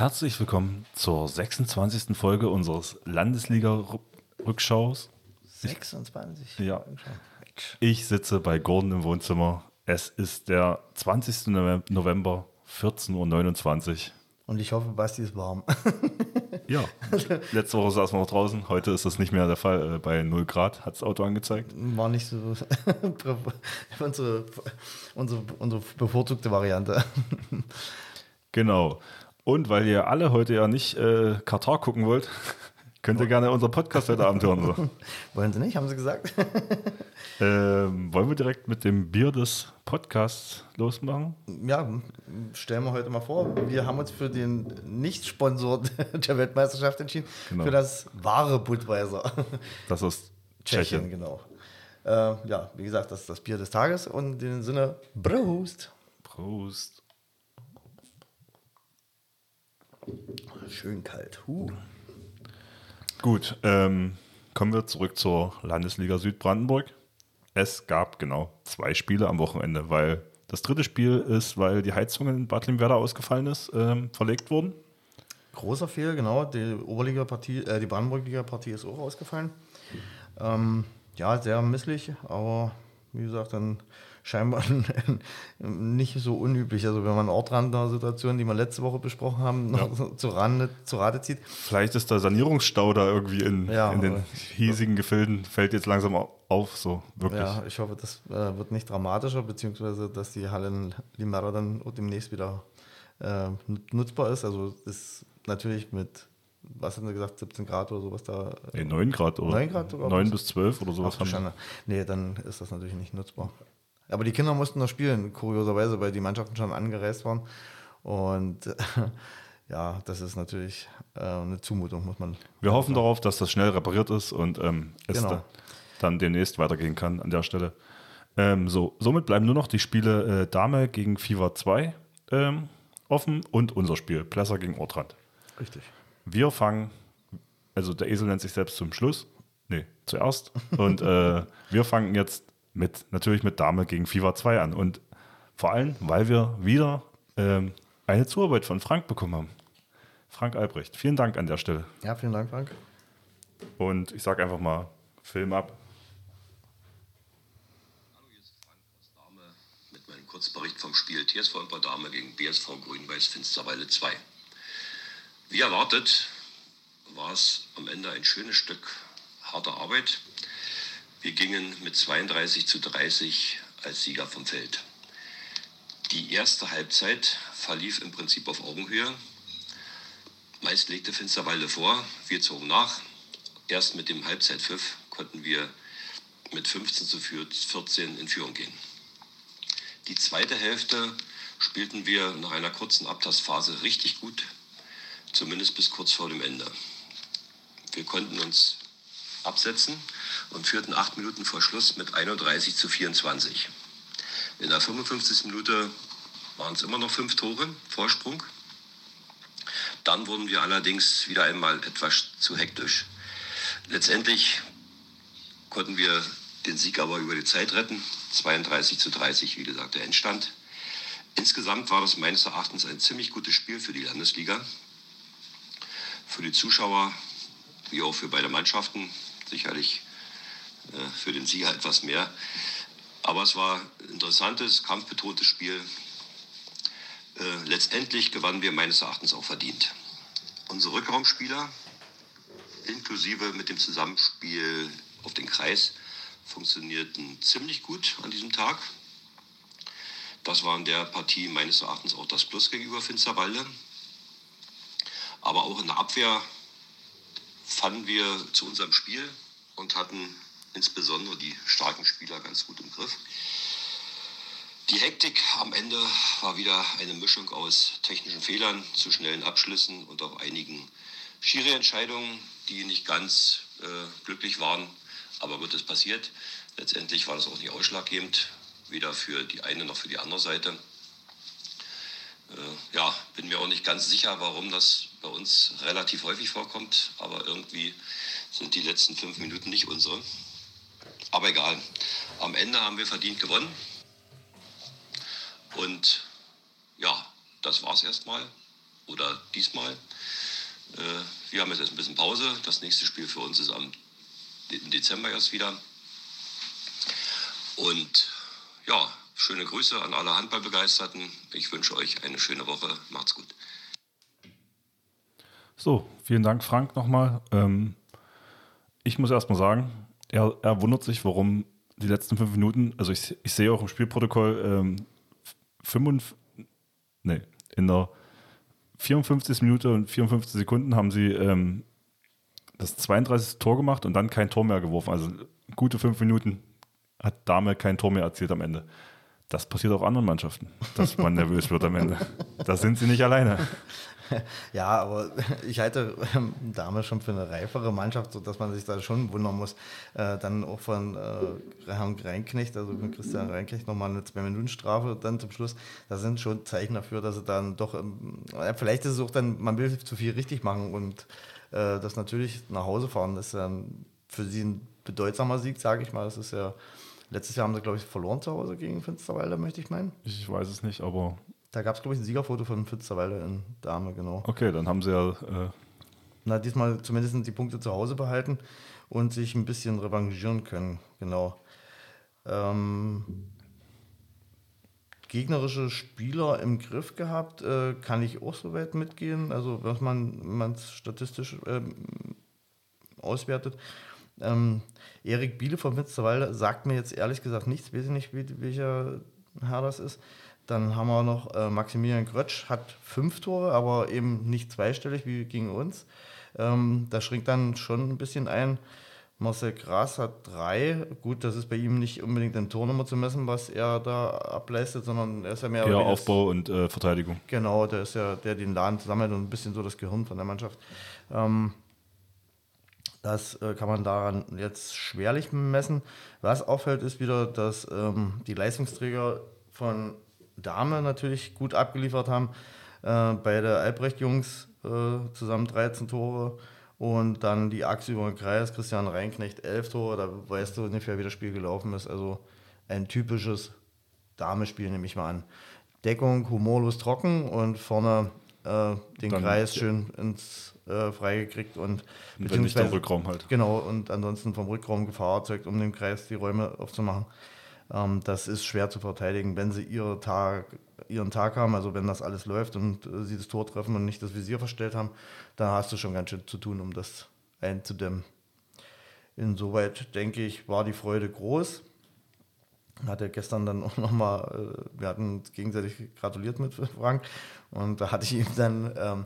Herzlich willkommen zur 26. Folge unseres Landesliga-Rückschaus. 26. Ja. Ich sitze bei Gordon im Wohnzimmer. Es ist der 20. November, 14.29 Uhr. Und ich hoffe, Basti ist warm. Ja, letzte Woche saßen wir noch draußen. Heute ist das nicht mehr der Fall. Äh, Bei 0 Grad hat das Auto angezeigt. War nicht so unsere, unsere, unsere bevorzugte Variante. Genau. Und weil ihr alle heute ja nicht äh, Katar gucken wollt, könnt ihr gerne unseren Podcast heute Abend hören. So. Wollen sie nicht, haben sie gesagt? Ähm, wollen wir direkt mit dem Bier des Podcasts losmachen? Ja, stellen wir heute mal vor. Wir haben uns für den Nicht-Sponsor der Weltmeisterschaft entschieden. Genau. Für das wahre Budweiser. Das ist Tschechien, Tschechien. genau. Äh, ja, wie gesagt, das ist das Bier des Tages und in dem Sinne, Prost. Prost. Schön kalt. Huh. Gut, ähm, kommen wir zurück zur Landesliga Südbrandenburg. Es gab genau zwei Spiele am Wochenende, weil das dritte Spiel ist, weil die Heizung in Bad Limwerder ausgefallen ist, ähm, verlegt wurden. Großer Fehl, genau. Die Oberliga-Partie, äh, die Brandenburg-Liga-Partie ist auch ausgefallen. Ähm, ja, sehr misslich, aber wie gesagt, dann scheinbar nicht so unüblich. Also wenn man Ortrand-Situation, die wir letzte Woche besprochen haben, noch zu, Rande, zu Rate zieht. Vielleicht ist der Sanierungsstau da irgendwie in, Ja, in den hiesigen Gefilden, fällt jetzt langsam au- auf, so wirklich. Ja, ich hoffe, das äh, wird nicht dramatischer, beziehungsweise dass die Halle in Limera dann demnächst wieder äh, nut- nutzbar ist. Also ist natürlich mit, was haben sie gesagt, 17 Grad oder sowas da. Nee, 9 Grad oder 9 Grad sogar? 9 bis 12 oder Ach, sowas du haben wir. Nee, dann ist das natürlich nicht nutzbar. Aber die Kinder mussten noch spielen, kurioserweise, weil die Mannschaften schon angereist waren. Und äh, ja, das ist natürlich äh, eine Zumutung, muss man. Wir hoffen darauf, dass das schnell repariert ist und ähm, es Genau. da, dann demnächst weitergehen kann an der Stelle. Ähm, so, somit bleiben nur noch die Spiele äh, Dame gegen FIFA 2 ähm, offen und unser Spiel, Plesser gegen Ortrand. Richtig. Wir fangen, also der Esel nennt sich selbst zum Schluss, nee, zuerst. Und äh, wir fangen jetzt mit, natürlich mit Dame gegen FIFA 2 an. Und vor allem, weil wir wieder ähm, eine Zuarbeit von Frank bekommen haben. Frank Albrecht, vielen Dank an der Stelle. Ja, vielen Dank, Frank. Und ich sage einfach mal, Film ab. Hallo, hier ist Frank aus Dahme mit meinem Kurzbericht vom Spiel TSV Imper Dahme gegen BSV Grün-Weiß Finsterwalde 2. Wie erwartet war es am Ende ein schönes Stück harter Arbeit. Wir gingen mit 32 zu 30 als Sieger vom Feld. Die erste Halbzeit verlief im Prinzip auf Augenhöhe. Meist legte Finsterwalde vor, wir zogen nach. Erst mit dem Halbzeitpfiff konnten wir mit 15 zu 14 in Führung gehen. Die zweite Hälfte spielten wir nach einer kurzen Abtastphase richtig gut, zumindest bis kurz vor dem Ende. Wir konnten uns absetzen und führten acht Minuten vor Schluss mit 31 zu 24. In der 55. Minute waren es immer noch fünf Tore Vorsprung. Dann wurden wir allerdings wieder einmal etwas zu hektisch. Letztendlich konnten wir den Sieg aber über die Zeit retten. 32 zu 30, wie gesagt, der Endstand. Insgesamt war das meines Erachtens ein ziemlich gutes Spiel für die Landesliga. Für die Zuschauer, wie auch für beide Mannschaften, sicherlich äh, für den Sieger etwas mehr. Aber es war ein interessantes, kampfbetontes Spiel. Äh, letztendlich gewannen wir meines Erachtens auch verdient. Unsere Rückraumspieler inklusive mit dem Zusammenspiel auf den Kreis funktionierten ziemlich gut an diesem Tag. Das war in der Partie meines Erachtens auch das Plus gegenüber Finsterwalde. Aber auch in der Abwehr fanden wir zu unserem Spiel und hatten insbesondere die starken Spieler ganz gut im Griff. Die Hektik am Ende war wieder eine Mischung aus technischen Fehlern, zu schnellen Abschlüssen und auch einigen Schiri-Entscheidungen, die nicht ganz äh, glücklich waren. Aber gut, es passiert. Letztendlich war das auch nicht ausschlaggebend, weder für die eine noch für die andere Seite. Äh, ja, bin mir auch nicht ganz sicher, warum das bei uns relativ häufig vorkommt. Aber irgendwie sind die letzten fünf Minuten nicht unsere. Aber egal. Am Ende haben wir verdient gewonnen. Und ja, das war es erstmal. Oder diesmal. Äh, wir haben jetzt erst ein bisschen Pause. Das nächste Spiel für uns ist am Dezember erst wieder. Und ja, schöne Grüße an alle Handballbegeisterten. Ich wünsche euch eine schöne Woche. Macht's gut. So, vielen Dank, Frank, nochmal. Ähm, ich muss erstmal sagen, er, er, wundert sich, warum die letzten fünf Minuten, also ich, ich sehe auch im Spielprotokoll, ähm, 55, nee, in der 54. Minute und 54 Sekunden haben sie ähm, das 32. Tor gemacht und dann kein Tor mehr geworfen. Also gute fünf Minuten hat Dame kein Tor mehr erzielt am Ende. Das passiert auch anderen Mannschaften, dass man nervös wird am Ende. Da sind sie nicht alleine. Ja, aber ich halte ähm, Dame schon für eine reifere Mannschaft, sodass man sich da schon wundern muss. Äh, dann auch von äh, Herrn Reinknecht, also von Christian Reinknecht, nochmal eine Zwei-Minuten-Strafe dann zum Schluss. Das sind schon Zeichen dafür, dass sie dann doch, ähm, vielleicht ist es auch dann, man will zu viel richtig machen und äh, das natürlich nach Hause fahren, das ist dann für sie ein bedeutsamer Sieg, sage ich mal. Das ist ja Letztes Jahr haben sie, glaube ich, verloren zu Hause gegen Finsterwalder, möchte ich meinen. Ich weiß es nicht, aber. Da gab es, glaube ich, ein Siegerfoto von Finsterwalder in Dame, genau. Okay, dann haben sie ja. Äh Na, diesmal zumindest die Punkte zu Hause behalten und sich ein bisschen revanchieren können, genau. Ähm, gegnerische Spieler im Griff gehabt, äh, kann ich auch so weit mitgehen. Also, was man es statistisch äh, auswertet. Ähm, Erik Biele von Finsterwalde sagt mir jetzt ehrlich gesagt nichts, weiß ich nicht, wie, welcher Herr das ist. Dann haben wir noch äh, Maximilian Grötsch, hat fünf Tore, aber eben nicht zweistellig wie gegen uns. Ähm, da schränkt dann schon ein bisschen ein. Marcel Gras hat drei. Gut, das ist bei ihm nicht unbedingt in Tornummer zu messen, was er da ableistet, sondern er ist ja mehr. Ja, Aufbau und äh, Verteidigung. Genau, der ist ja der, den Laden zusammelt und ein bisschen so das Gehirn von der Mannschaft. Ähm, das äh, kann man daran jetzt schwerlich messen. Was auffällt, ist wieder, dass ähm, die Leistungsträger von Dame natürlich gut abgeliefert haben. Äh, bei der Albrecht-Jungs äh, zusammen 13 Tore und dann die Achse über den Kreis, Christian Reinknecht 11 Tore. Da weißt du ungefähr, wie das Spiel gelaufen ist. Also ein typisches Dame-Spiel, nehme ich mal an. Deckung humorlos trocken und vorne äh, den dann, Kreis schön ins äh, freigekriegt und wenn nicht der Rückraum halt. Genau, und ansonsten vom Rückraum Gefahr erzeugt, um den Kreis die Räume aufzumachen. Ähm, das ist schwer zu verteidigen, wenn sie ihre Tag, ihren Tag haben, also wenn das alles läuft und äh, sie das Tor treffen und nicht das Visier verstellt haben, dann hast du schon ganz schön zu tun, um das einzudämmen. Insoweit denke ich, war die Freude groß. Hat er gestern dann auch nochmal, äh, wir hatten uns gegenseitig gratuliert mit Frank und da hatte ich ihm dann ähm,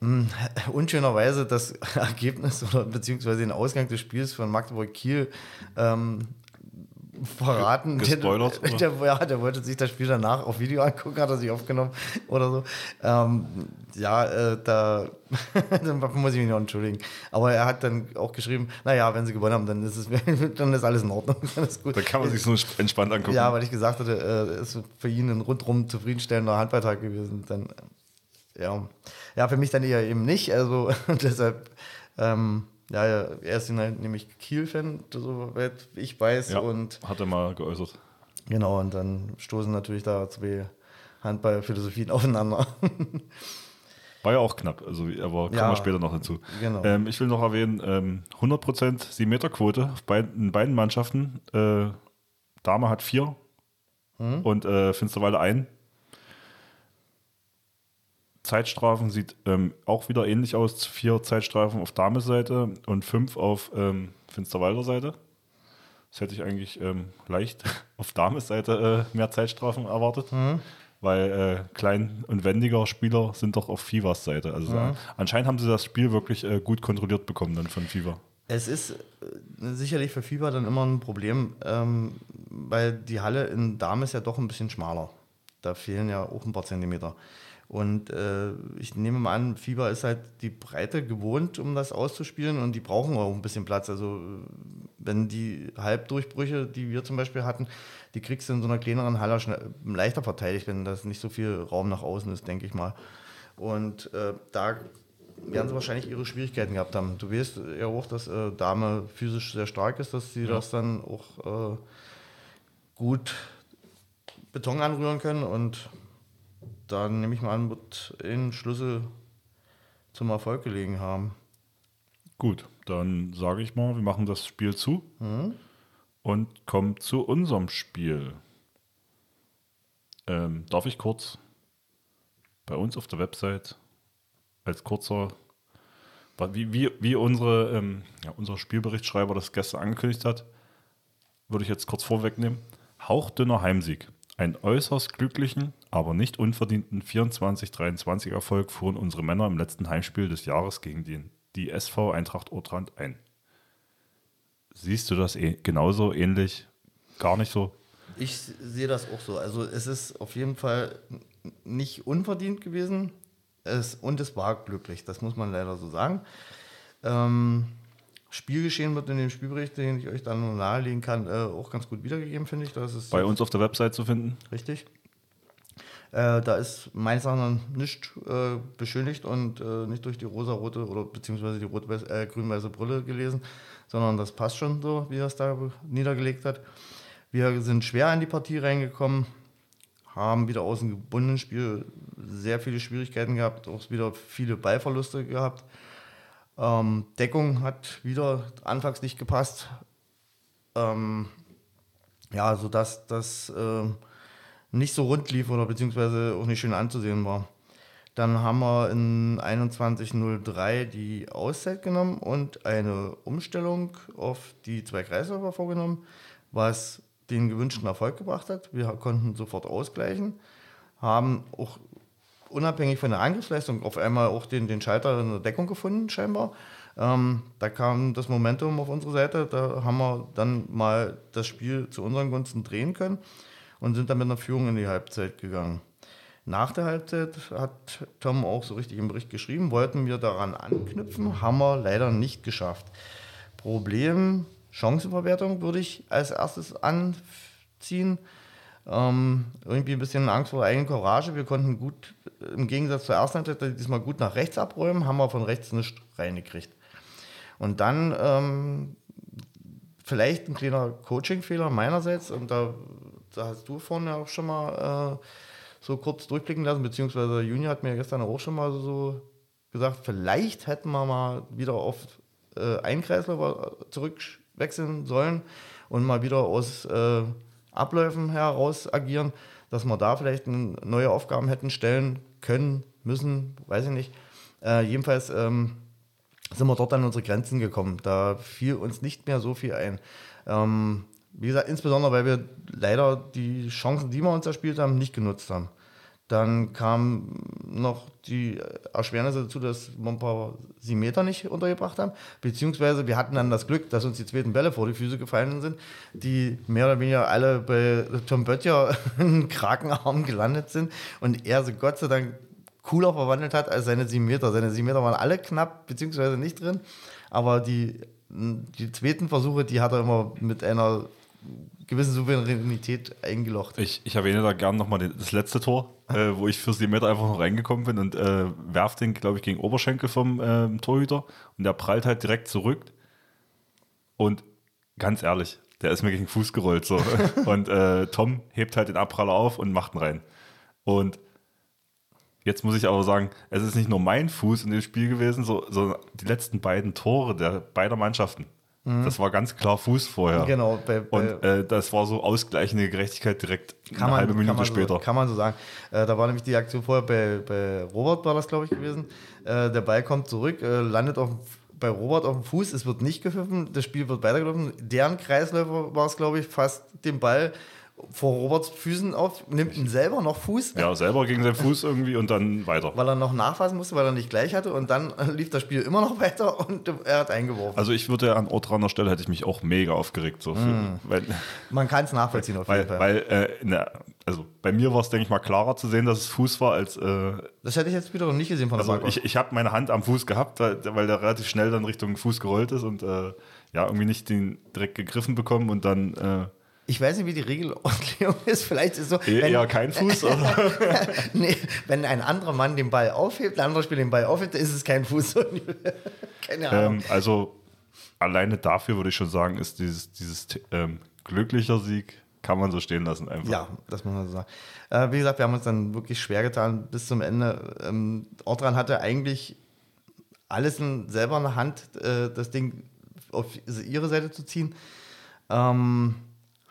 hm, unschönerweise das Ergebnis oder beziehungsweise den Ausgang des Spiels von Magdeburg-Kiel ähm, verraten. Gespoilert, der, der, ja, der wollte sich das Spiel danach auf Video angucken, hat er sich aufgenommen oder so. Ähm, ja, äh, da muss ich mich noch entschuldigen. Aber er hat dann auch geschrieben, naja, wenn sie gewonnen haben, dann ist, es, dann ist alles in Ordnung. Dann ist gut. Da kann man sich so entspannt angucken. Ja, weil ich gesagt hatte, äh, ist für ihn ein rundrum zufriedenstellender Handballtag gewesen. Dann ja. ja, für mich dann eher eben nicht. Also deshalb, ähm, ja, er ist halt nämlich Kiel-Fan, soweit ich weiß. Ja, und hat er mal geäußert. Genau, und dann stoßen natürlich da zwei Handballphilosophien aufeinander. War ja auch knapp, also, aber kommen ja, wir später noch dazu. Genau. Ähm, ich will noch erwähnen, ähm, 100% 7-Meter-Quote in beiden Mannschaften. Äh, Dame hat vier mhm. und äh, Finsterwalde ein. Zeitstrafen sieht ähm, auch wieder ähnlich aus. Vier Zeitstrafen auf Dame-Seite und fünf auf ähm, Finsterwalder-Seite. Das hätte ich eigentlich ähm, leicht auf Dames-Seite äh, mehr Zeitstrafen erwartet. Mhm. Weil äh, klein und wendiger Spieler sind doch auf Fivas Seite. Also mhm. äh, anscheinend haben sie das Spiel wirklich äh, gut kontrolliert bekommen dann von Fiva. Es ist äh, sicherlich für Fieber dann immer ein Problem, ähm, weil die Halle in Dame ist ja doch ein bisschen schmaler. Da fehlen ja auch ein paar Zentimeter. Und äh, ich nehme mal an, Fieber ist halt die Breite gewohnt, um das auszuspielen und die brauchen auch ein bisschen Platz. Also wenn die Halbdurchbrüche, die wir zum Beispiel hatten, die kriegst du in so einer kleineren Halle schnell, leichter verteidigt, wenn das nicht so viel Raum nach außen ist, denke ich mal. Und äh, da werden sie wahrscheinlich ihre Schwierigkeiten gehabt haben. Du weißt ja auch, dass äh, Dame physisch sehr stark ist, dass sie ja. das dann auch äh, gut Beton anrühren können und dann nehme ich mal an, wird ein Schlüssel zum Erfolg gelegen haben. Gut, dann sage ich mal, wir machen das Spiel zu mhm. und kommen zu unserem Spiel. Ähm, darf ich kurz bei uns auf der Website als kurzer, wie, wie, wie unsere, ähm, ja, unser Spielberichtsschreiber das gestern angekündigt hat, würde ich jetzt kurz vorwegnehmen. Hauchdünner Heimsieg. Einen äußerst glücklichen, aber nicht unverdienten 24-23 Erfolg fuhren unsere Männer im letzten Heimspiel des Jahres gegen die, die SV Eintracht Ortrand ein. Siehst du das eh, genauso ähnlich? Gar nicht so? Ich sehe das auch so. Also es ist auf jeden Fall nicht unverdient gewesen es, und es war glücklich, das muss man leider so sagen. Ähm, Spielgeschehen wird in dem Spielbericht, den ich euch dann nur nahelegen kann, äh, auch ganz gut wiedergegeben, finde ich. Das ist Bei uns auf der Website zu finden. Richtig. Äh, da ist meines Erachtens nicht äh, beschönigt und äh, nicht durch die rosa-rote oder beziehungsweise die rot äh, grün-weiße Brille gelesen, sondern das passt schon so, wie er es da niedergelegt hat. Wir sind schwer in die Partie reingekommen, haben wieder aus dem gebundenen Spiel sehr viele Schwierigkeiten gehabt, auch wieder viele Ballverluste gehabt. Ähm, Deckung hat wieder anfangs nicht gepasst. Ähm, ja, sodass das äh, nicht so rund lief oder beziehungsweise auch nicht schön anzusehen war. Dann haben wir in 21.03 die Auszeit genommen und eine Umstellung auf die zwei Kreisläufer vorgenommen, was den gewünschten Erfolg gebracht hat. Wir konnten sofort ausgleichen, haben auch unabhängig von der Angriffsleistung auf einmal auch den, den Schalter in der Deckung gefunden, scheinbar. Ähm, da kam das Momentum auf unsere Seite, da haben wir dann mal das Spiel zu unseren Gunsten drehen können und sind dann mit einer Führung in die Halbzeit gegangen. Nach der Halbzeit hat Tom auch so richtig im Bericht geschrieben, wollten wir daran anknüpfen, haben wir leider nicht geschafft. Problem, Chancenverwertung würde ich als erstes anziehen. Ähm, irgendwie ein bisschen Angst vor der eigenen Courage. Wir konnten gut, im Gegensatz zur ersten Halbzeit, diesmal gut nach rechts abräumen, haben wir von rechts nicht reingekriegt. Und dann ähm, vielleicht ein kleiner Coaching-Fehler meinerseits, und da, da, hast du vorhin ja auch schon mal äh, so kurz durchblicken lassen, beziehungsweise Junior hat mir gestern auch schon mal so gesagt, vielleicht hätten wir mal wieder auf äh, einen Kreislauf zurückwechseln sollen und mal wieder aus äh, Abläufen heraus agieren, dass wir da vielleicht neue Aufgaben hätten stellen können, müssen, weiß ich nicht. Äh, jedenfalls ähm, sind wir dort an unsere Grenzen gekommen. Da fiel uns nicht mehr so viel ein. Ähm, wie gesagt, insbesondere weil wir leider die Chancen, die wir uns erspielt haben, nicht genutzt haben. Dann kam noch die Erschwernisse dazu, dass wir ein paar Meter nicht untergebracht haben. Beziehungsweise wir hatten dann das Glück, dass uns die zweiten Bälle vor die Füße gefallen sind, die mehr oder weniger alle bei Tom Böttcher in Krakenarm gelandet sind und er sie Gott sei Dank cooler verwandelt hat als seine 7 Meter. Seine 7 Meter waren alle knapp, beziehungsweise nicht drin. Aber die, die zweiten Versuche, die hat er immer mit einer gewisse Souveränität eingelocht. Ich, ich erwähne da gerne nochmal das letzte Tor, äh, wo ich für die Meter einfach noch reingekommen bin und äh, werf den, glaube ich, gegen Oberschenkel vom äh, Torhüter und der prallt halt direkt zurück. Und ganz ehrlich, der ist mir gegen den Fuß gerollt. So. und äh, Tom hebt halt den Abpraller auf und macht ihn rein. Und jetzt muss ich aber sagen, es ist nicht nur mein Fuß in dem Spiel gewesen, so, sondern die letzten beiden Tore der beider Mannschaften. Mhm. Das war ganz klar Fuß vorher. Genau. Bei, bei und äh, das war so ausgleichende Gerechtigkeit direkt eine man, halbe Minute später. So, kann man so sagen. Äh, da war nämlich die Aktion vorher bei, bei Robert, war das glaube ich gewesen. Äh, der Ball kommt zurück, äh, landet auf, bei Robert auf dem Fuß, es wird nicht gepfiffen, das Spiel wird weitergelaufen. Deren Kreisläufer war es glaube ich, fast den Ball vor Roberts Füßen auf, nimmt ihn selber noch Fuß, Ja, selber gegen seinen Fuß irgendwie und dann weiter. weil er noch nachfassen musste, weil er nicht gleich hatte und dann lief das Spiel immer noch weiter und er hat eingeworfen. Also ich würde an Ortraner Stelle hätte ich mich auch mega aufgeregt. So für, weil Man kann es nachvollziehen auf jeden Fall. weil äh, in der, also bei mir war es, denke ich mal, klarer zu sehen, dass es Fuß war, als äh, das hätte ich jetzt wiederum nicht gesehen von der also Bank ich, ich habe meine Hand am Fuß gehabt, weil, weil der relativ schnell dann Richtung Fuß gerollt ist und äh, ja, irgendwie nicht den direkt gegriffen bekommen und dann äh, Ich weiß nicht, wie die Regelordnung ist. Vielleicht ist so, wenn, eher kein Fuß. aber, nee, wenn ein anderer Mann den Ball aufhebt, ein anderer Spieler den Ball aufhebt, dann ist es kein Fuß. Keine Ahnung. ähm, also alleine dafür würde ich schon sagen, ist dieses, dieses ähm, glücklicher Sieg, kann man so stehen lassen einfach. Ja, das muss man so sagen. Äh, wie gesagt, wir haben uns dann wirklich schwer getan bis zum Ende. Ähm, Ortran hatte eigentlich alles in, selber in der Hand, äh, das Ding auf ihre Seite zu ziehen. Ähm,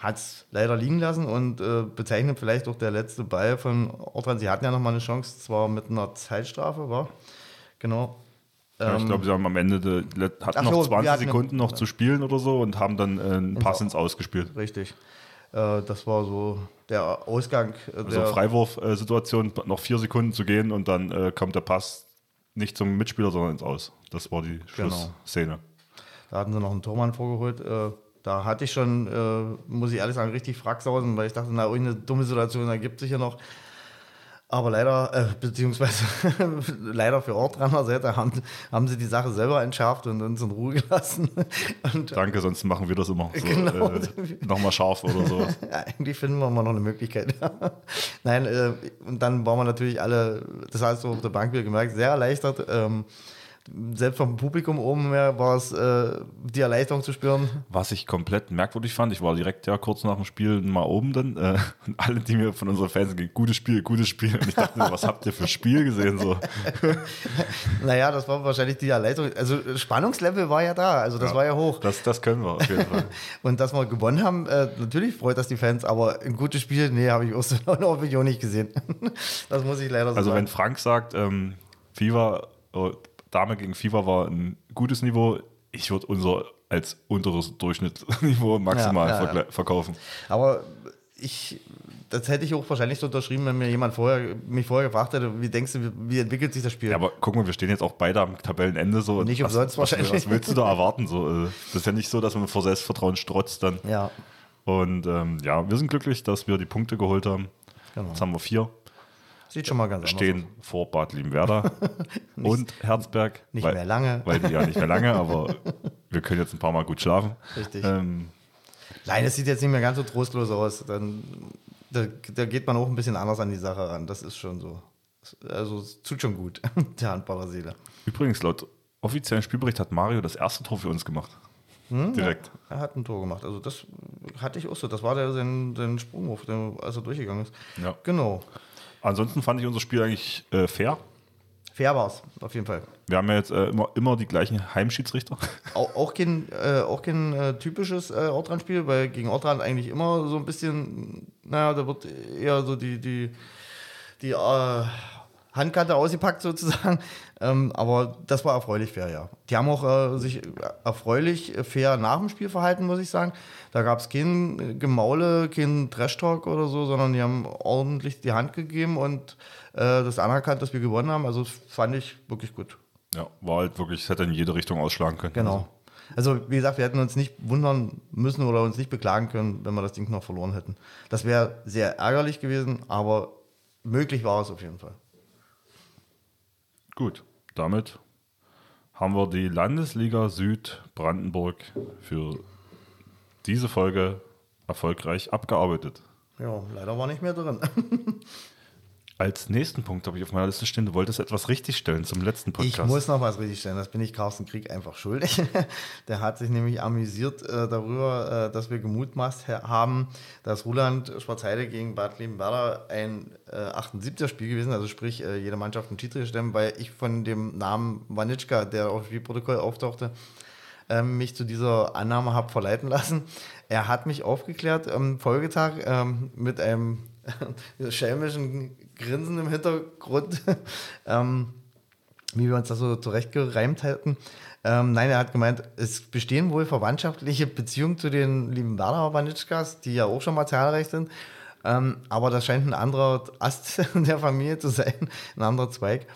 hat es leider liegen lassen und äh, bezeichnet vielleicht auch der letzte Ball von Ortran. Sie hatten ja noch mal eine Chance, zwar mit einer Zeitstrafe, war genau. Ja, ich glaube, sie haben am Ende de, hatten Ach noch so, 20 wir hatten- Sekunden noch zu spielen oder so und haben dann äh, einen Pass ins Ausgespielt. Richtig. Äh, das war so der Ausgang. Äh, Also der, Freiwurf-Situation, noch vier Sekunden zu gehen und dann äh, kommt der Pass nicht zum Mitspieler, sondern ins Aus. Das war die Genau. Schlussszene. Da hatten sie noch einen Tormann vorgeholt. Da hatte ich schon, äh, muss ich ehrlich sagen, richtig Fracksausen, weil ich dachte, na, irgendeine dumme Situation ergibt sich ja noch. Aber leider, äh, beziehungsweise leider für Ortraner Seite, haben, haben sie die Sache selber entschärft und uns in Ruhe gelassen. Und Danke, sonst machen wir das immer so Genau. äh, nochmal scharf oder so. ja, eigentlich finden wir mal noch eine Möglichkeit. Nein, äh, und dann waren wir natürlich alle, das du auf der Bank wieder gemerkt, sehr erleichtert. Ähm, selbst vom Publikum oben her war es äh, die Erleichterung zu spüren. Was ich komplett merkwürdig fand, ich war direkt ja kurz nach dem Spiel mal oben dann äh, und alle, die mir von unseren Fans gingen, gutes Spiel, gutes Spiel. Und ich dachte mir, was habt ihr für Spiel gesehen? So. Naja, das war wahrscheinlich die Erleichterung. Also Spannungslevel war ja da, also das war ja hoch. Das, das können wir auf jeden Fall. Und dass wir gewonnen haben, äh, natürlich freut das die Fans, aber ein gutes Spiel, nee, habe ich auch so auch nicht gesehen. das muss ich leider so Also wenn sagen. Frank sagt, ähm, FIFA, äh, Dame gegen FIFA war ein gutes Niveau, ich würde unser als unteres Durchschnittsniveau maximal Ja, ja, vergle- verkaufen. Aber ich, das hätte ich auch wahrscheinlich so unterschrieben, wenn mir jemand vorher, mich vorher gefragt hätte, wie denkst du, wie, entwickelt sich das Spiel? Ja, aber guck mal, wir stehen jetzt auch beide am Tabellenende so. und Nicht umsonst was, wahrscheinlich. was willst du da erwarten? So, äh, das ist ja nicht so, dass man vor Selbstvertrauen strotzt dann. ja, Und ähm, ja, wir sind glücklich, dass wir die Punkte geholt haben. Genau. Jetzt haben wir vier. Sieht schon mal ganz Stehen anders vor Bad Liebenwerda und Herzberg. Nicht weil, mehr lange. Weil die ja nicht mehr lange, aber wir können jetzt ein paar Mal gut schlafen. Richtig. Ähm, aus. Nein, es sieht jetzt nicht mehr ganz so trostlos aus. Dann, da, da geht man auch ein bisschen anders an die Sache ran. Das ist schon so. Also es tut schon gut, der Handballer Seele. übrigens, laut offiziellen Spielbericht hat Mario das erste Tor für uns gemacht. Hm? Direkt. Er hat ein Tor gemacht. Also das hatte ich auch so. Das war der sein, sein Sprungwurf, als er durchgegangen ist. Ja. Genau. Ansonsten fand ich unser Spiel eigentlich äh, fair. Fair war's, auf jeden Fall. Wir haben ja jetzt äh, immer, immer die gleichen Heimschiedsrichter. Auch, auch kein, äh, auch kein äh, typisches äh, Ortrand-Spiel, weil gegen Ortrand eigentlich immer so ein bisschen, naja, da wird eher so die, die, die äh, Handkante ausgepackt sozusagen. Ähm, aber das war erfreulich fair, ja. Die haben auch äh, sich erfreulich fair nach dem Spiel verhalten, muss ich sagen. Da gab es kein Gemaule, kein Trash-Talk oder so, sondern die haben ordentlich die Hand gegeben und äh, das anerkannt, dass wir gewonnen haben. Also das fand ich wirklich gut. Ja, war halt wirklich, es hätte in jede Richtung ausschlagen können. Genau. Also, wie gesagt, wir hätten uns nicht wundern müssen oder uns nicht beklagen können, wenn wir das Ding noch verloren hätten. Das wäre sehr ärgerlich gewesen, aber möglich war es auf jeden Fall. Gut, damit haben wir die Landesliga Süd Brandenburg für diese Folge erfolgreich abgearbeitet. Ja, leider war nicht mehr drin. Als nächsten Punkt habe ich auf meiner Liste stehen, du wolltest etwas richtigstellen zum letzten Podcast. Ich muss noch was richtig stellen, das bin ich Carsten Krieg einfach schuldig. Der hat sich nämlich amüsiert äh, darüber, äh, dass wir gemutmaßt ha- haben, dass Ruland Schwarzheide gegen Bad Liebenwerder ein äh, 78er Spiel gewesen, also sprich äh, jede Mannschaft einen Schiedsrichter stemmen, weil ich von dem Namen Wanitschka, der auf dem Spielprotokoll auftauchte, ähm, mich zu dieser Annahme habe verleiten lassen. Er hat mich aufgeklärt am Folgetag ähm, mit einem schelmischen Grinsen im Hintergrund, ähm, wie wir uns das so zurechtgereimt hätten. Ähm, nein, er hat gemeint, es bestehen wohl verwandtschaftliche Beziehungen zu den lieben Werner Banitschkas, die ja auch schon mal zahlreich sind. Ähm, aber das scheint ein anderer Ast der Familie zu sein, ein anderer Zweig.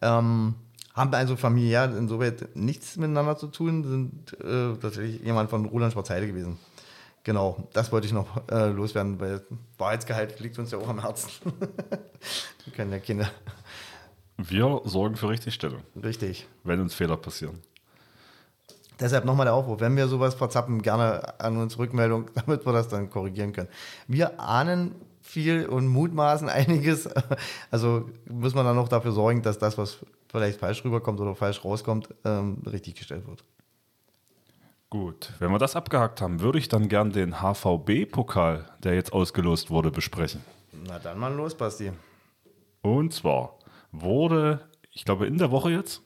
Ähm, haben also familiär insoweit nichts miteinander zu tun, sind äh, tatsächlich jemand von Roland Schwarzheide gewesen. Genau, das wollte ich noch äh, loswerden, weil Wahrheitsgehalt liegt uns ja auch am Herzen. Wir können ja Kinder. Wir sorgen für Richtigstellung, Richtig. wenn uns Fehler passieren. Deshalb nochmal der Aufruf, wenn wir sowas verzappen, gerne an uns Rückmeldung, damit wir das dann korrigieren können. Wir ahnen viel und mutmaßen einiges. Also muss man dann noch dafür sorgen, dass das, was vielleicht falsch rüberkommt oder falsch rauskommt, ähm, richtig gestellt wird. Gut, wenn wir das abgehakt haben, würde ich dann gern den HVB-Pokal, der jetzt ausgelost wurde, besprechen. Na dann mal los, Basti. Und zwar wurde, ich glaube in der Woche jetzt,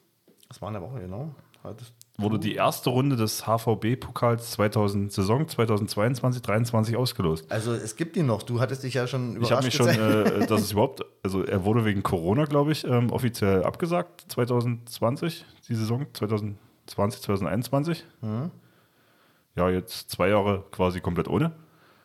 Das war in der Woche, genau. Heute ist- wurde die erste Runde des HVB-Pokals 2000, Saison 2022-23 ausgelost. Also es gibt ihn noch. Du hattest dich ja schon Ich habe überrascht mich schon, äh, dass es überhaupt, also er wurde wegen Corona, glaube ich, ähm, offiziell abgesagt, 2020, die Saison 2020, 2021. Ja, jetzt zwei Jahre quasi komplett ohne.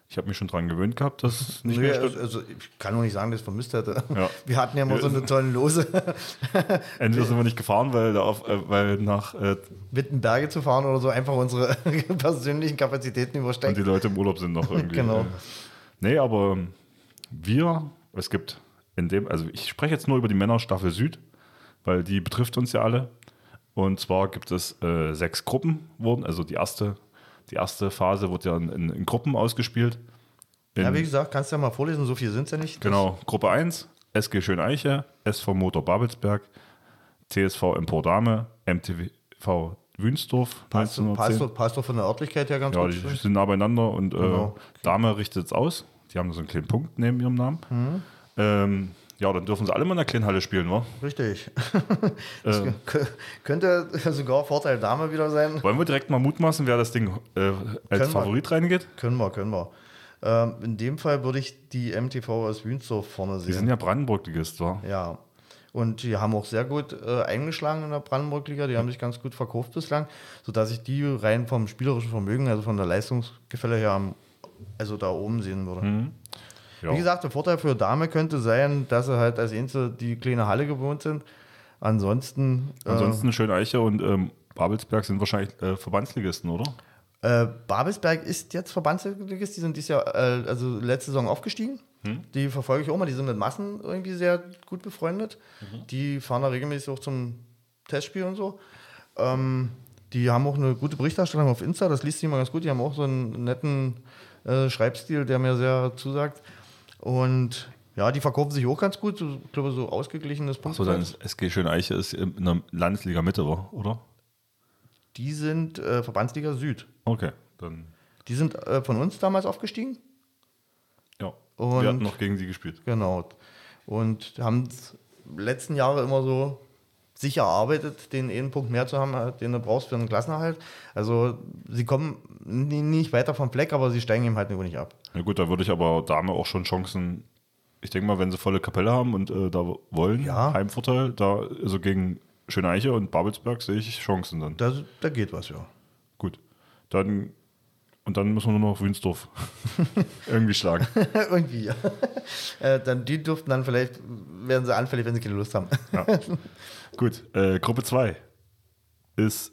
Ich habe mich schon dran gewöhnt gehabt, dass es nicht Nee, mehr statt. also ich kann doch nicht sagen, dass ich es vermisst hätte. Ja. Wir hatten ja immer so eine tollen Lose, Entweder sind wir nicht gefahren, weil, da auf, äh, weil nach äh, Wittenberge zu fahren oder so, einfach unsere persönlichen Kapazitäten und übersteigen. die Leute im Urlaub sind noch irgendwie. Genau. Äh, nee, aber ähm, wir, es gibt in dem, also ich spreche jetzt nur über die Männerstaffel Süd, weil die betrifft uns ja alle. Und zwar gibt es äh, sechs Gruppen wurden, also die erste, die erste Phase wurde ja in, in, in Gruppen ausgespielt. In, Ja, wie gesagt, kannst du ja mal vorlesen, so viel sind es ja nicht. genau, Gruppe 1, SG Schöneiche, SV Motor Babelsberg, CSV Empordame, MTV Wünsdorf, Passt, 1910. passt, doch- von der Örtlichkeit her ganz Ja, gut. die sind nah beieinander und äh, Genau. Dame richtet es aus. Die haben so einen kleinen Punkt neben ihrem Namen. Mhm. Ähm, ja, dann dürfen sie alle mal in der kleinen Halle spielen, wa? Richtig. Das kö- könnte sogar Vorteil Dame wieder sein. Wollen wir direkt mal mutmaßen, wer das Ding äh, als Können wir. Favorit reingeht? Können wir, können wir. Ähm, in dem Fall würde ich die MTV aus Wünsdorf vorne Die sind sehen. ja Brandenburg-Ligist, wa? Ja. Und die haben auch sehr gut äh, eingeschlagen in der Brandenburg-Liga. Die haben sich ganz gut verkauft bislang, sodass ich die rein vom spielerischen Vermögen, also von der Leistungsgefälle her, also da oben sehen würde. Mhm. Ja. Wie gesagt, der Vorteil für Dame könnte sein, dass sie halt als Einzel die kleine Halle gewohnt sind. Ansonsten, Ansonsten Schöneiche und ähm, Babelsberg sind wahrscheinlich äh, Verbandsligisten, oder? äh, Babelsberg ist jetzt Verbandsligist. Die sind dieses Jahr, äh, also letzte Saison aufgestiegen. Die verfolge ich auch mal. Die sind mit Massen irgendwie sehr gut befreundet. Die fahren da regelmäßig auch zum Testspiel und so. Ähm, die haben auch eine gute Berichterstattung auf Insta. Das liest sich immer ganz gut. Die haben auch so einen netten äh, Schreibstil, der mir sehr zusagt. Und ja, die verkaufen sich auch ganz gut. So, ich glaube, so ausgeglichenes Punkt. So, dann ist SG Schöneiche ist in der Landesliga Mitte, oder? Die sind äh, Verbandsliga Süd. Okay, dann Die sind äh, von uns damals aufgestiegen. ja. Und- Wir hatten noch gegen sie gespielt. Genau. Und haben es letzten Jahre immer so sich erarbeitet, den einen Punkt mehr zu haben, halt, den du brauchst für einen Klassenerhalt. Also sie kommen ni- nicht weiter vom Fleck, aber sie steigen eben halt nur nicht ab. Ja gut, da würde ich aber Dame auch schon Chancen. Ich denke mal, wenn sie volle Kapelle haben und äh, da wollen, Ja. Heimvorteil, da also gegen Schöneiche und Babelsberg sehe ich Chancen dann. Da, da geht was, ja. Gut. Dann und dann müssen wir nur noch Wünsdorf irgendwie schlagen. Irgendwie, ja. äh, dann, die dürften dann vielleicht, werden sie anfällig, wenn sie keine Lust haben. Gut, äh, Gruppe 2 ist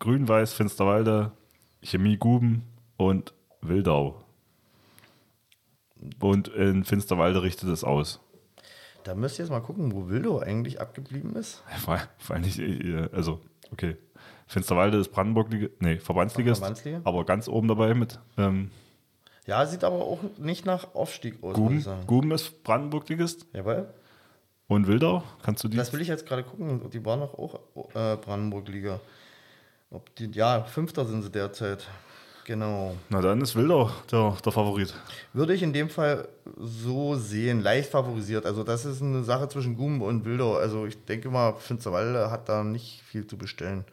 Grün-Weiß, Finsterwalde, Chemie Guben und Wildau. Und in Finsterwalde richtet es aus. Da müsst ihr jetzt mal gucken, wo Wildo eigentlich abgeblieben ist. Vor, vor allem nicht, äh, also, okay. Finsterwalde ist Brandenburg, nee, Verbandsligist, Verbandsliga? aber ganz oben dabei mit ähm, Ja, sieht aber auch nicht nach Aufstieg aus, muss Guben. ich sagen. Guben ist Brandenburg-Ligist Jawohl. und Wildau. Kannst du die? Das will ich jetzt gerade gucken. Die waren doch auch äh, Brandenburg-Liga. Ob die, ja, Fünfter sind sie derzeit. Genau. Na dann ist Wildau der, der Favorit. Würde ich in dem Fall so sehen, leicht favorisiert. Also das ist eine Sache zwischen Gum und Wildau. Also ich denke mal, Finsterwalde hat da nicht viel zu bestellen.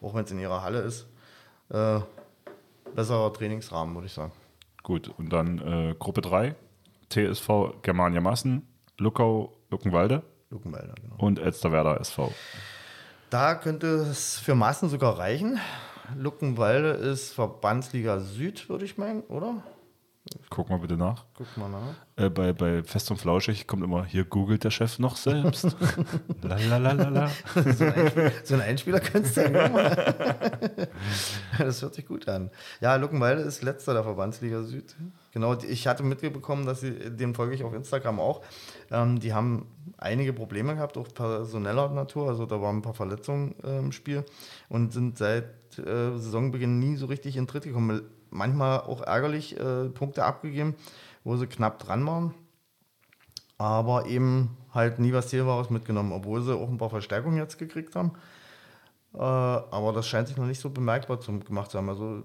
Auch wenn es in ihrer Halle ist. Äh, besserer Trainingsrahmen, würde ich sagen. Gut, und dann äh, Gruppe 3, TSV Germania Massen, Luckau, Luckenwalde Luckenwalder, genau. und Elsterwerda SV. Da könnte es für Maßen sogar reichen. Luckenwalde ist Verbandsliga Süd, würde ich meinen, oder? Guck mal bitte nach. Guck mal nach. Äh, bei, bei Fest und Flauschig kommt immer, hier googelt der Chef noch selbst. Lalalala. So ein, Einspieler, so ein Einspieler könntest du ja machen. Das hört sich gut an. Ja, Luckenwalde ist letzter der Verbandsliga Süd. Genau, ich hatte mitbekommen, dass sie, dem folge ich auf Instagram auch. Ähm, die haben einige Probleme gehabt, auch personeller Natur. Also da waren ein paar Verletzungen äh, im Spiel und sind seit äh, Saisonbeginn nie so richtig in Tritt gekommen. Manchmal auch ärgerlich äh, Punkte abgegeben, wo sie knapp dran waren. Aber eben halt nie was Zählbares mitgenommen, obwohl sie auch ein paar Verstärkungen jetzt gekriegt haben. Äh, aber das scheint sich noch nicht so bemerkbar zu, gemacht zu haben. Also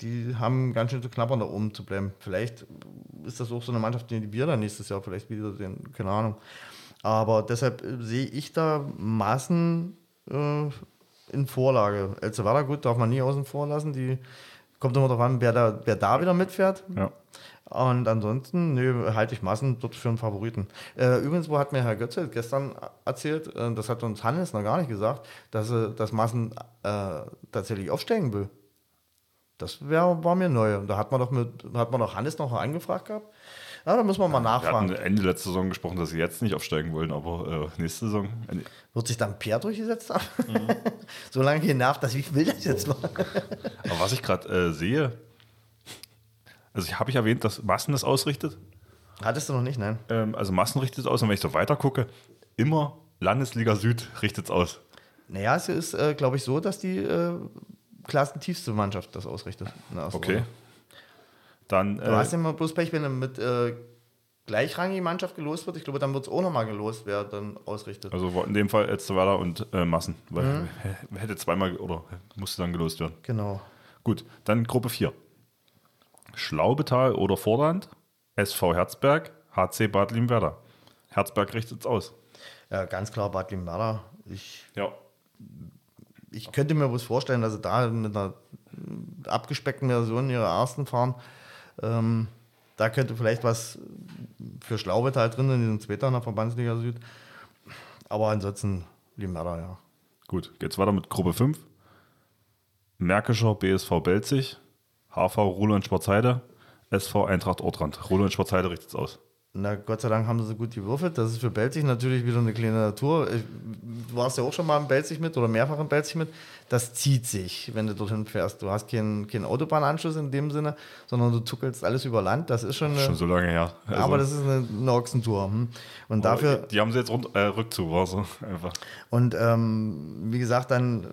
die haben ganz schön zu knabbern, da oben zu bleiben. Vielleicht ist das auch so eine Mannschaft, die wir dann nächstes Jahr vielleicht wieder sehen. Keine Ahnung. Aber deshalb äh, sehe ich da Maßen äh, in Vorlage. Elzewerder, gut, darf man nie außen vor lassen. Die kommt immer darauf an, wer da, wer da wieder mitfährt. Ja. Und ansonsten, nö, halte ich Massen dort für einen Favoriten. Äh, übrigens, wo hat mir Herr Götze gestern erzählt, äh, das hat uns Hannes noch gar nicht gesagt, dass, äh, dass Massen äh, tatsächlich aufsteigen will. Das wär, war mir neu. Und Da hat man doch mit, hat man doch Hannes noch angefragt gehabt. Ja, da müssen wir mal Wir hatten nachfragen. Ende letzter Saison gesprochen, dass sie jetzt nicht aufsteigen wollen, aber äh, nächste Saison. Wird sich dann Pierre durchgesetzt haben? Mhm. so lange genervt, dass ich will das jetzt mal. Aber was ich gerade äh, sehe, also ich habe ich erwähnt, dass Massen das ausrichtet. Hattest du noch nicht, nein? Ähm, also Massen richtet es aus und wenn ich so weiter gucke, immer Landesliga Süd richtet es aus. Naja, es ist, äh, glaube ich, so, dass die äh, klassentiefste Mannschaft das ausrichtet. ersten Okay. Dann Du äh, hast immer bloß Pech, wenn du mit äh, gleichrangigen Mannschaft gelost wird. Ich glaube, dann wird es auch nochmal gelost, wer dann ausrichtet. also in dem Fall Elsterwerder und äh, Massen, weil Mhm. hätte zweimal oder musste dann gelost werden. Genau. Gut, dann Gruppe 4. Schlaubetal oder Vorland, SV Herzberg, HC Bad Limwerder. Herzberg richtet es aus. Ja, ganz klar Bad Limwerder. Ich, Ja. ich könnte mir bloß vorstellen, dass sie da mit einer äh, abgespeckten Version ihrer ersten fahren. Ähm, da könnte vielleicht was für Schlaubetal drin in diesem der Verbandsliga Süd. Aber ansonsten Limwerder, ja. Gut, geht's weiter mit Gruppe 5. Märkischer BSV Belzig, HV Roland Schwarzheide, SV Eintracht Ortrand. Roland Schwarzheide richtet es aus. Na, Gott sei Dank haben sie gut gewürfelt. Das ist für Belzig natürlich wieder eine kleine Natur. Ich, du warst ja auch schon mal in Belzig mit oder mehrfach in Belzig mit. Das zieht sich, wenn du dorthin fährst. Du hast keinen keinen Autobahnanschluss in dem Sinne, sondern du zuckelst alles über Land. Das ist schon eine, Schon so lange her. Also, aber das ist eine, eine Ochsentour. Hm. Und aber dafür, Die haben sie jetzt rund, äh, Rückzug, war so einfach. und ähm, wie gesagt, dann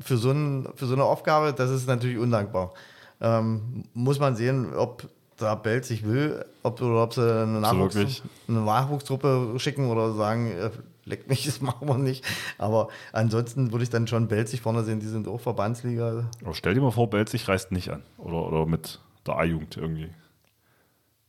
für so, ein, für so eine Aufgabe, das ist natürlich undankbar. Ähm, muss man sehen, ob da Belzig will, ob, oder ob sie eine, Nachwuchs, eine Nachwuchstruppe schicken oder sagen, äh, leckt mich, das machen wir nicht. Aber ansonsten würde ich dann schon Belzig vorne sehen, die sind auch Verbandsliga. Aber stell dir mal vor, Belzig reist nicht an. Oder, oder mit der A-Jugend irgendwie.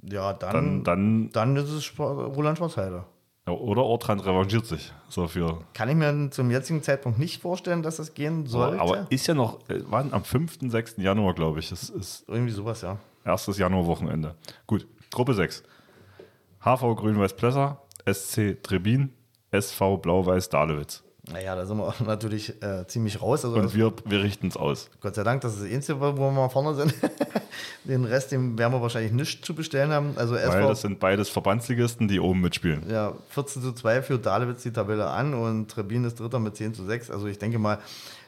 Ja, Dann, dann, dann dann ist es Roland Schwarzheide. ja, oder Ortrand revanchiert sich. So für, Kann ich mir zum jetzigen Zeitpunkt nicht vorstellen, dass das gehen sollte. aber, aber ist ja noch, äh, wann? Am 5., 6. Januar, glaube ich. Das ist Irgendwie sowas, ja. Erstes Januarwochenende. Gut, Gruppe 6. HV Grün-Weiß-Plesser, SC Trebin, SV Blau-Weiß Dahlewitz. Naja, da sind wir natürlich äh, ziemlich raus. Also Und wir, wir richten es aus. Gott sei Dank, das ist das Einzige, wo wir mal vorne sind. Den Rest, den werden wir wahrscheinlich nicht zu bestellen haben. Also Weil SV, das sind beides Verbandsligisten, die oben mitspielen. ja, 14 zu 2 führt Dahlewitz die Tabelle an und Trebin ist Dritter mit 10 zu 6. Also ich denke mal,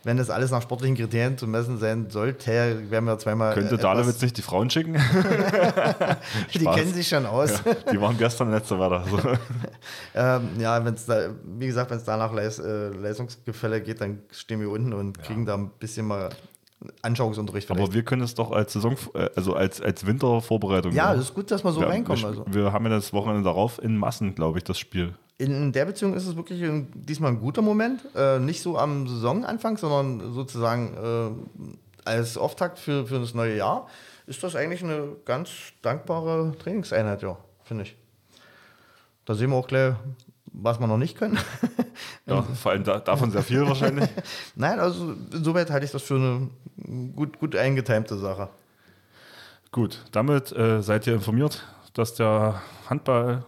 wenn das alles nach sportlichen Kriterien zu messen sein sollte, werden wir zweimal. Könnte äh, Dahlewitz nicht die Frauen schicken? Die Spaß. kennen sich schon aus. die waren gestern letzte weiter. So. ähm, ja, wenn es da, wie gesagt, wenn es da nach Leis, äh, Leistungsgefälle geht, dann stehen wir unten und kriegen da ein bisschen mal Anschauungsunterricht. vielleicht. Aber wir können es doch als Saison, äh, also als, als Wintervorbereitung. ja, es ist gut, dass wir so wir, reinkommen. Wir, Also. wir haben ja das Wochenende darauf in Massen, glaube ich, das Spiel. In, in der Beziehung ist es wirklich ein, diesmal ein guter Moment. Äh, nicht so am Saisonanfang, sondern sozusagen äh, als Auftakt für, für das neue Jahr. Ist das eigentlich eine ganz dankbare Trainingseinheit, ja, finde ich. Da sehen wir auch gleich, was wir noch nicht können. Ja, vor allem da, davon sehr viel wahrscheinlich. Nein, also insoweit halte ich das für eine gut, gut eingetimte Sache. Gut, damit äh, seid ihr informiert, dass der Handball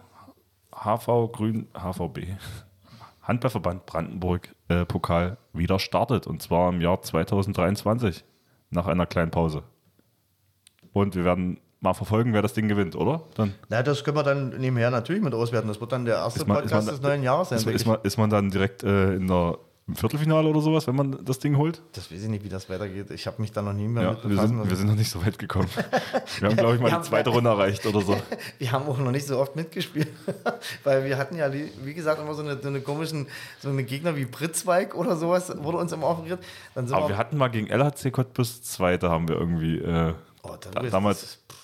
HV Grün, HVB, Handballverband Brandenburg äh, Pokal wieder startet. Und zwar im Jahr 2023, nach einer kleinen Pause. Und wir werden mal verfolgen, wer das Ding gewinnt, oder? Dann Na, das können wir dann nebenher natürlich mit auswerten. Das wird dann der erste Ist man- ist Podcast man- des neuen Jahres sein. ist, ist, man, ist man dann direkt äh, in der, im Viertelfinale oder sowas, wenn man das Ding holt? Das weiß ich nicht, wie das weitergeht. Ich habe mich da noch nie mehr Ja, mit wir befassen sind, wir sind noch nicht so weit gekommen. Wir haben, glaube ich, mal Wir die zweite Runde erreicht oder so. Wir haben auch noch nicht so oft mitgespielt, weil wir hatten ja, wie gesagt, immer so eine, so eine komischen, so eine Gegner wie Pritzweig oder sowas, wurde uns immer offeriert. Aber wir hatten mal gegen LHC Cottbus zweite, haben wir irgendwie. Äh, Oh, da, damals, da,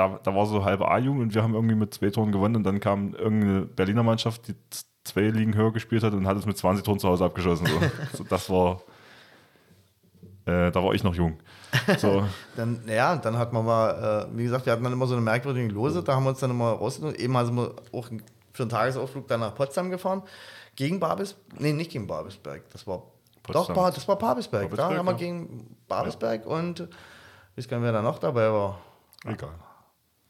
da, da war so halbe A-Jugend und wir haben irgendwie mit zwei Toren gewonnen und dann kam irgendeine Berliner Mannschaft, die zwei Ligen höher gespielt hat und hat es mit 20 Toren zu Hause abgeschossen. So. so, das war. Äh, da war ich noch jung. So, Dann, ja, dann hat man mal, äh, wie gesagt, wir hatten dann immer so eine merkwürdige Lose, da haben wir uns dann immer rausgenommen. Eben also wir auch für einen Tagesausflug dann nach Potsdam gefahren. Gegen Babis, nee, nicht gegen Babelsberg, das war Potsdam. doch, das war Babelsberg. Da Babelsberg, haben wir ja. gegen Babelsberg und ich weiß gar nicht, wer da noch dabei war. egal.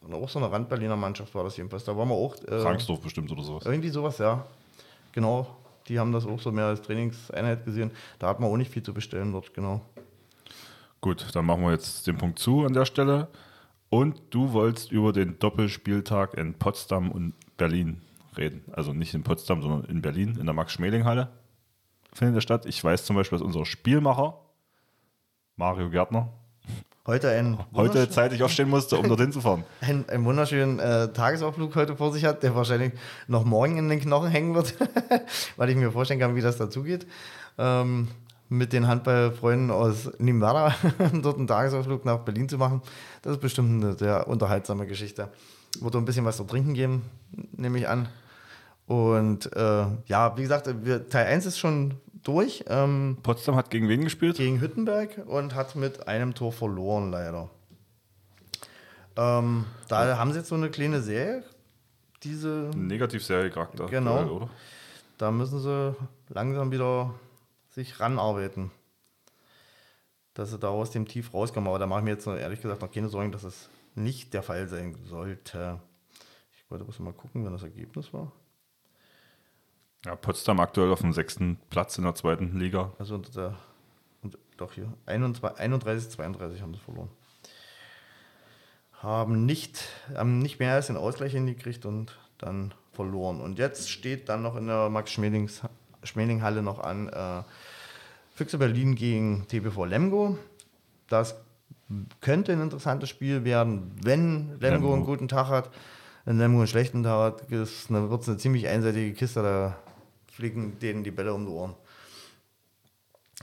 Und auch so eine Rand-Berliner Mannschaft war das jedenfalls. Da waren wir auch. Äh, Franksdorf bestimmt oder sowas. Irgendwie sowas, ja. Genau. Die haben das auch so mehr als Trainingseinheit gesehen. Da hat man auch nicht viel zu bestellen dort, genau. Gut, dann machen wir jetzt den Punkt zu an der Stelle. Und du wolltest über den Doppelspieltag in Potsdam und Berlin reden. Also nicht in Potsdam, sondern in Berlin, in der Max-Schmeling-Halle findet der statt. Ich weiß zum Beispiel, dass unser Spielmacher, Mario Gärtner, Heute ein, heute zeitig aufstehen musste, um dorthin zu fahren. ein, einen wunderschönen äh, Tagesausflug heute vor sich hat, der wahrscheinlich noch morgen in den Knochen hängen wird, weil ich mir vorstellen kann, wie das dazugeht. Ähm, mit den Handballfreunden aus Nimwara dort einen Tagesausflug nach Berlin zu machen. Das ist bestimmt eine sehr unterhaltsame Geschichte. Wird ein bisschen was zu trinken geben, nehme ich an. Und äh, ja, wie gesagt, wir, Teil 1 ist schon durch ähm, Potsdam hat gegen wen gespielt? gegen Hüttenberg und hat mit einem Tor verloren, leider. Ähm, da haben sie jetzt so eine kleine Serie. Diese, Negativ-Serie-Charakter. Genau. aktuell, Oder? da müssen sie langsam wieder sich ranarbeiten. Dass sie da aus dem Tief rauskommen. Aber da mache ich mir jetzt ehrlich gesagt noch keine Sorgen, dass es nicht der Fall sein sollte. Ich wollte bloß mal gucken, wenn das Ergebnis war. Ja, Potsdam aktuell auf dem sechsten Platz in der zweiten Liga. Also unter der, und doch hier, 21, 31, 32 haben sie verloren. Haben nicht, haben nicht mehr als den Ausgleich hingekriegt und dann verloren. Und jetzt steht dann noch in der Max-Schmeling-Halle noch an äh, Füchse Berlin gegen TBV Lemgo. Das könnte ein interessantes Spiel werden, wenn Lemgo, Lemgo. einen guten Tag hat. Wenn Lemgo einen schlechten Tag hat, wird es eine ziemlich einseitige Kiste. Da fliegen denen die Bälle um die Ohren.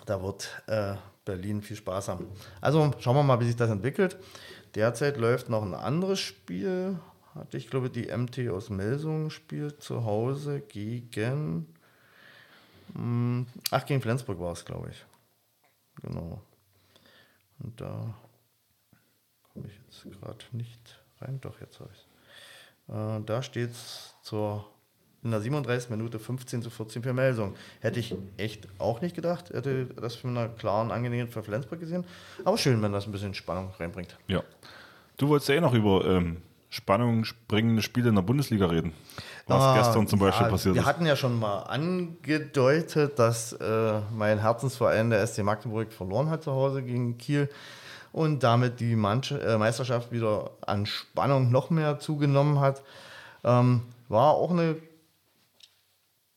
Da wird äh, Berlin viel Spaß haben. Also schauen wir mal, wie sich das entwickelt. Derzeit läuft noch ein anderes Spiel. Hatte ich glaube, die MT aus Melsungen spielt zu Hause gegen. Mh, ach, gegen Flensburg war es, glaube ich. Genau. Und da komme ich jetzt gerade nicht rein. Doch, jetzt habe ich es. Äh, da steht es zur in der 37 Minute 15 zu 14 für Melsung. Hätte ich echt auch nicht gedacht. Hätte das für eine klaren Angelegenheit für Flensburg gesehen. Aber schön, wenn das ein bisschen Spannung reinbringt. Ja. Du wolltest ja eh noch über ähm, spannungsbringende Spiele in der Bundesliga reden. Was Ah, gestern zum Beispiel ja, passiert Wir ist. hatten ja schon mal angedeutet, dass äh, mein Herzensverein, der SC Magdeburg, verloren hat zu Hause gegen Kiel und damit die Manch äh, Meisterschaft wieder an Spannung noch mehr zugenommen hat. Ähm, war auch eine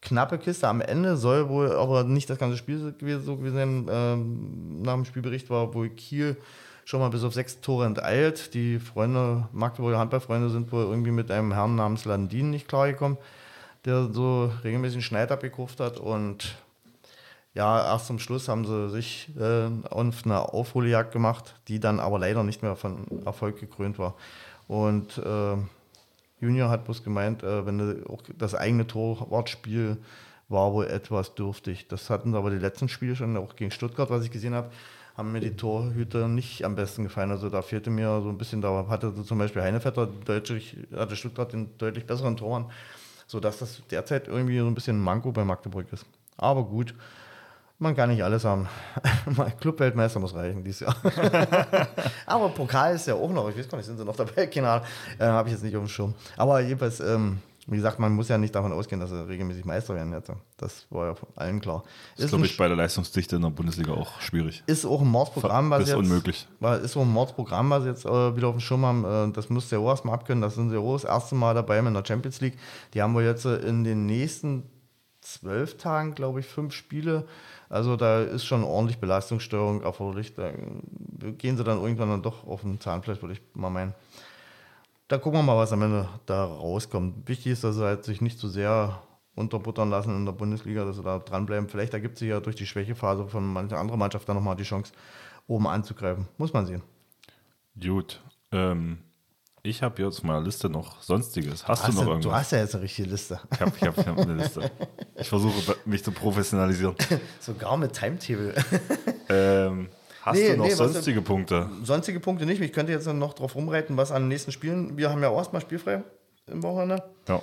knappe Kiste am Ende, soll wohl aber nicht das ganze Spiel so gewesen sein. Ähm, nach dem Spielbericht war wohl Kiel schon mal bis auf sechs Tore enteilt. Die Freunde, Magdeburger Handballfreunde sind wohl irgendwie mit einem Herrn namens Landin nicht klargekommen, der so regelmäßig einen Schneid abgekauft hat und ja, erst zum Schluss haben sie sich äh, auf eine Aufholjagd gemacht, die dann aber leider nicht mehr von Erfolg gekrönt war. Und äh, Junior hat bloß gemeint, äh, wenn auch das eigene Torwartspiel war wohl etwas dürftig. Das hatten aber die letzten Spiele schon, auch gegen Stuttgart, was ich gesehen habe, haben mir die Torhüter nicht am besten gefallen. Also da fehlte mir so ein bisschen, da hatte zum Beispiel Heinevetter hatte Stuttgart den deutlich besseren Toren, sodass das derzeit irgendwie so ein bisschen ein Manko bei Magdeburg ist. Aber gut, man kann nicht alles haben. Clubweltmeister muss reichen dieses Jahr. Aber Pokal ist ja auch noch, ich weiß gar nicht, sind sie noch dabei? Keine Ahnung, äh, habe ich jetzt nicht auf dem Schirm. Aber jedenfalls, ähm, Wie gesagt, man muss ja nicht davon ausgehen, dass sie regelmäßig Meister werden jetzt. Das war ja von allen klar. Das ist, glaube ich, bei der Leistungsdichte in der Bundesliga auch schwierig. Ist auch ein Mordsprogramm, was ist jetzt, unmöglich. Ist auch ein Mordsprogramm, was jetzt äh, wieder auf dem Schirm haben. Äh, das müsst ihr auch erstmal abkönnen. Das sind sie auch das erste Mal dabei in der Champions League. Die haben wir jetzt äh, in den nächsten zwölf Tagen, glaube ich, fünf Spiele. Also da ist schon ordentlich Belastungssteuerung erforderlich. Da gehen sie dann irgendwann dann doch auf den Zahnfleisch, würde ich mal meinen. Da gucken wir mal, was am Ende da rauskommt. Wichtig ist, dass sie halt sich nicht zu so sehr unterbuttern lassen in der Bundesliga, dass sie da dranbleiben. Vielleicht ergibt sich ja durch die Schwächephase von mancher anderer Mannschaft dann nochmal die Chance, oben anzugreifen. Muss man sehen. Gut. Ähm, ich habe jetzt mal eine Liste noch Sonstiges. Hast, hast du noch du, irgendwas? Du hast ja jetzt eine richtige Liste. Ich habe ich hab, ich hab eine Liste. Ich versuche mich zu professionalisieren. Sogar mit Timetable. ähm, Hast nee, du noch nee, sonstige Punkte? Sonstige Punkte nicht. Ich könnte jetzt noch drauf rumreiten, was an den nächsten Spielen. Wir haben ja auch erstmal spielfrei im Wochenende. Ja.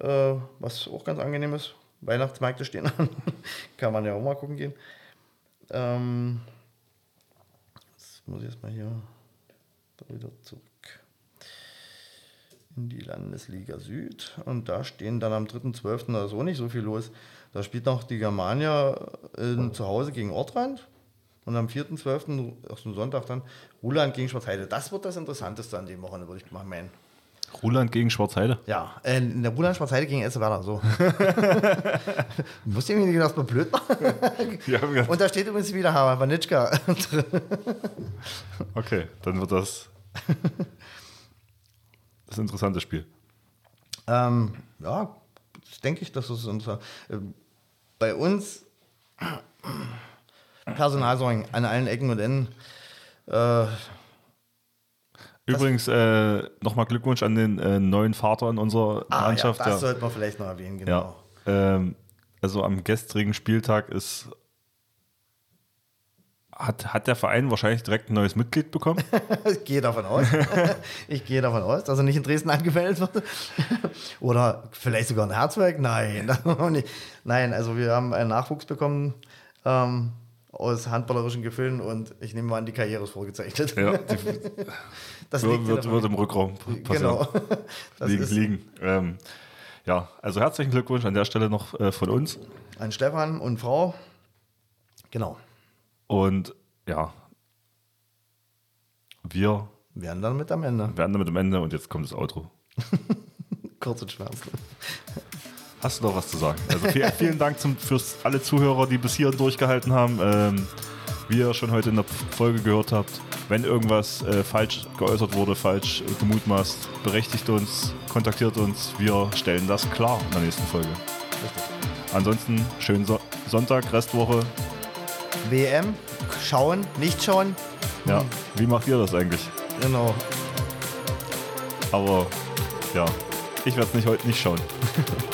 Äh, was auch ganz angenehm ist. Weihnachtsmärkte stehen an. Kann man ja auch mal gucken gehen. Ähm, jetzt muss ich erstmal hier wieder zurück in die Landesliga Süd. Und da stehen dann am 3.12. da ist auch nicht so viel los. Da spielt noch die Germania in, zu Hause gegen Ortrand. Und am 4.12., auf dem Sonntag dann, Ruland gegen Schwarzheide. Das wird das Interessanteste an dem Wochenende, würde ich mal meinen. Ruland gegen Schwarzheide? Ja, äh, in der Ruland Schwarzheide gegen Esse Werder, so. Musst du mir nicht gedacht, mal blöd machen? Und da steht übrigens wieder Vanitschka drin. okay, dann wird das das interessante Spiel. Ähm, ja, denke ich, dass das interessant ist. Äh, bei uns Personalsorgen an allen Ecken und Enden. Äh, Übrigens, äh, nochmal Glückwunsch an den äh, neuen Vater in unserer ah, Mannschaft. Ja, das ja. sollte man vielleicht noch erwähnen, genau. Ja, ähm, also am gestrigen Spieltag ist hat, hat der Verein wahrscheinlich direkt ein neues Mitglied bekommen? ich gehe davon aus. ich gehe davon aus, dass er nicht in Dresden angemeldet wird. Oder vielleicht sogar ein Herzwerk? Nein, Nein, also wir haben einen Nachwuchs bekommen. Ähm, aus handballerischen Gefühlen und ich nehme mal an, die Karriere ist vorgezeichnet. Ja, das wird, wird, wird, im Rückraum passieren. Genau. liegen, liegen. Ähm, ja, also herzlichen Glückwunsch an der Stelle noch äh, von uns. An Stefan und Frau. Genau. Und ja, wir werden dann mit am Ende. Werden damit am Ende und jetzt kommt das Outro. Kurz und schmerzlos. Hast du noch was zu sagen? Also vielen, vielen Dank zum, fürs alle Zuhörer, die bis hierhin durchgehalten haben. Ähm, wie ihr schon heute in der Folge gehört habt, wenn irgendwas äh, falsch geäußert wurde, falsch gemutmaßt, berechtigt uns, kontaktiert uns. Wir stellen das klar in der nächsten Folge. Ansonsten schönen so Sonntag, Restwoche. WM, schauen, nicht schauen. Ja, wie macht ihr das eigentlich? Genau. Aber ja, ich werde es nicht heute nicht schauen.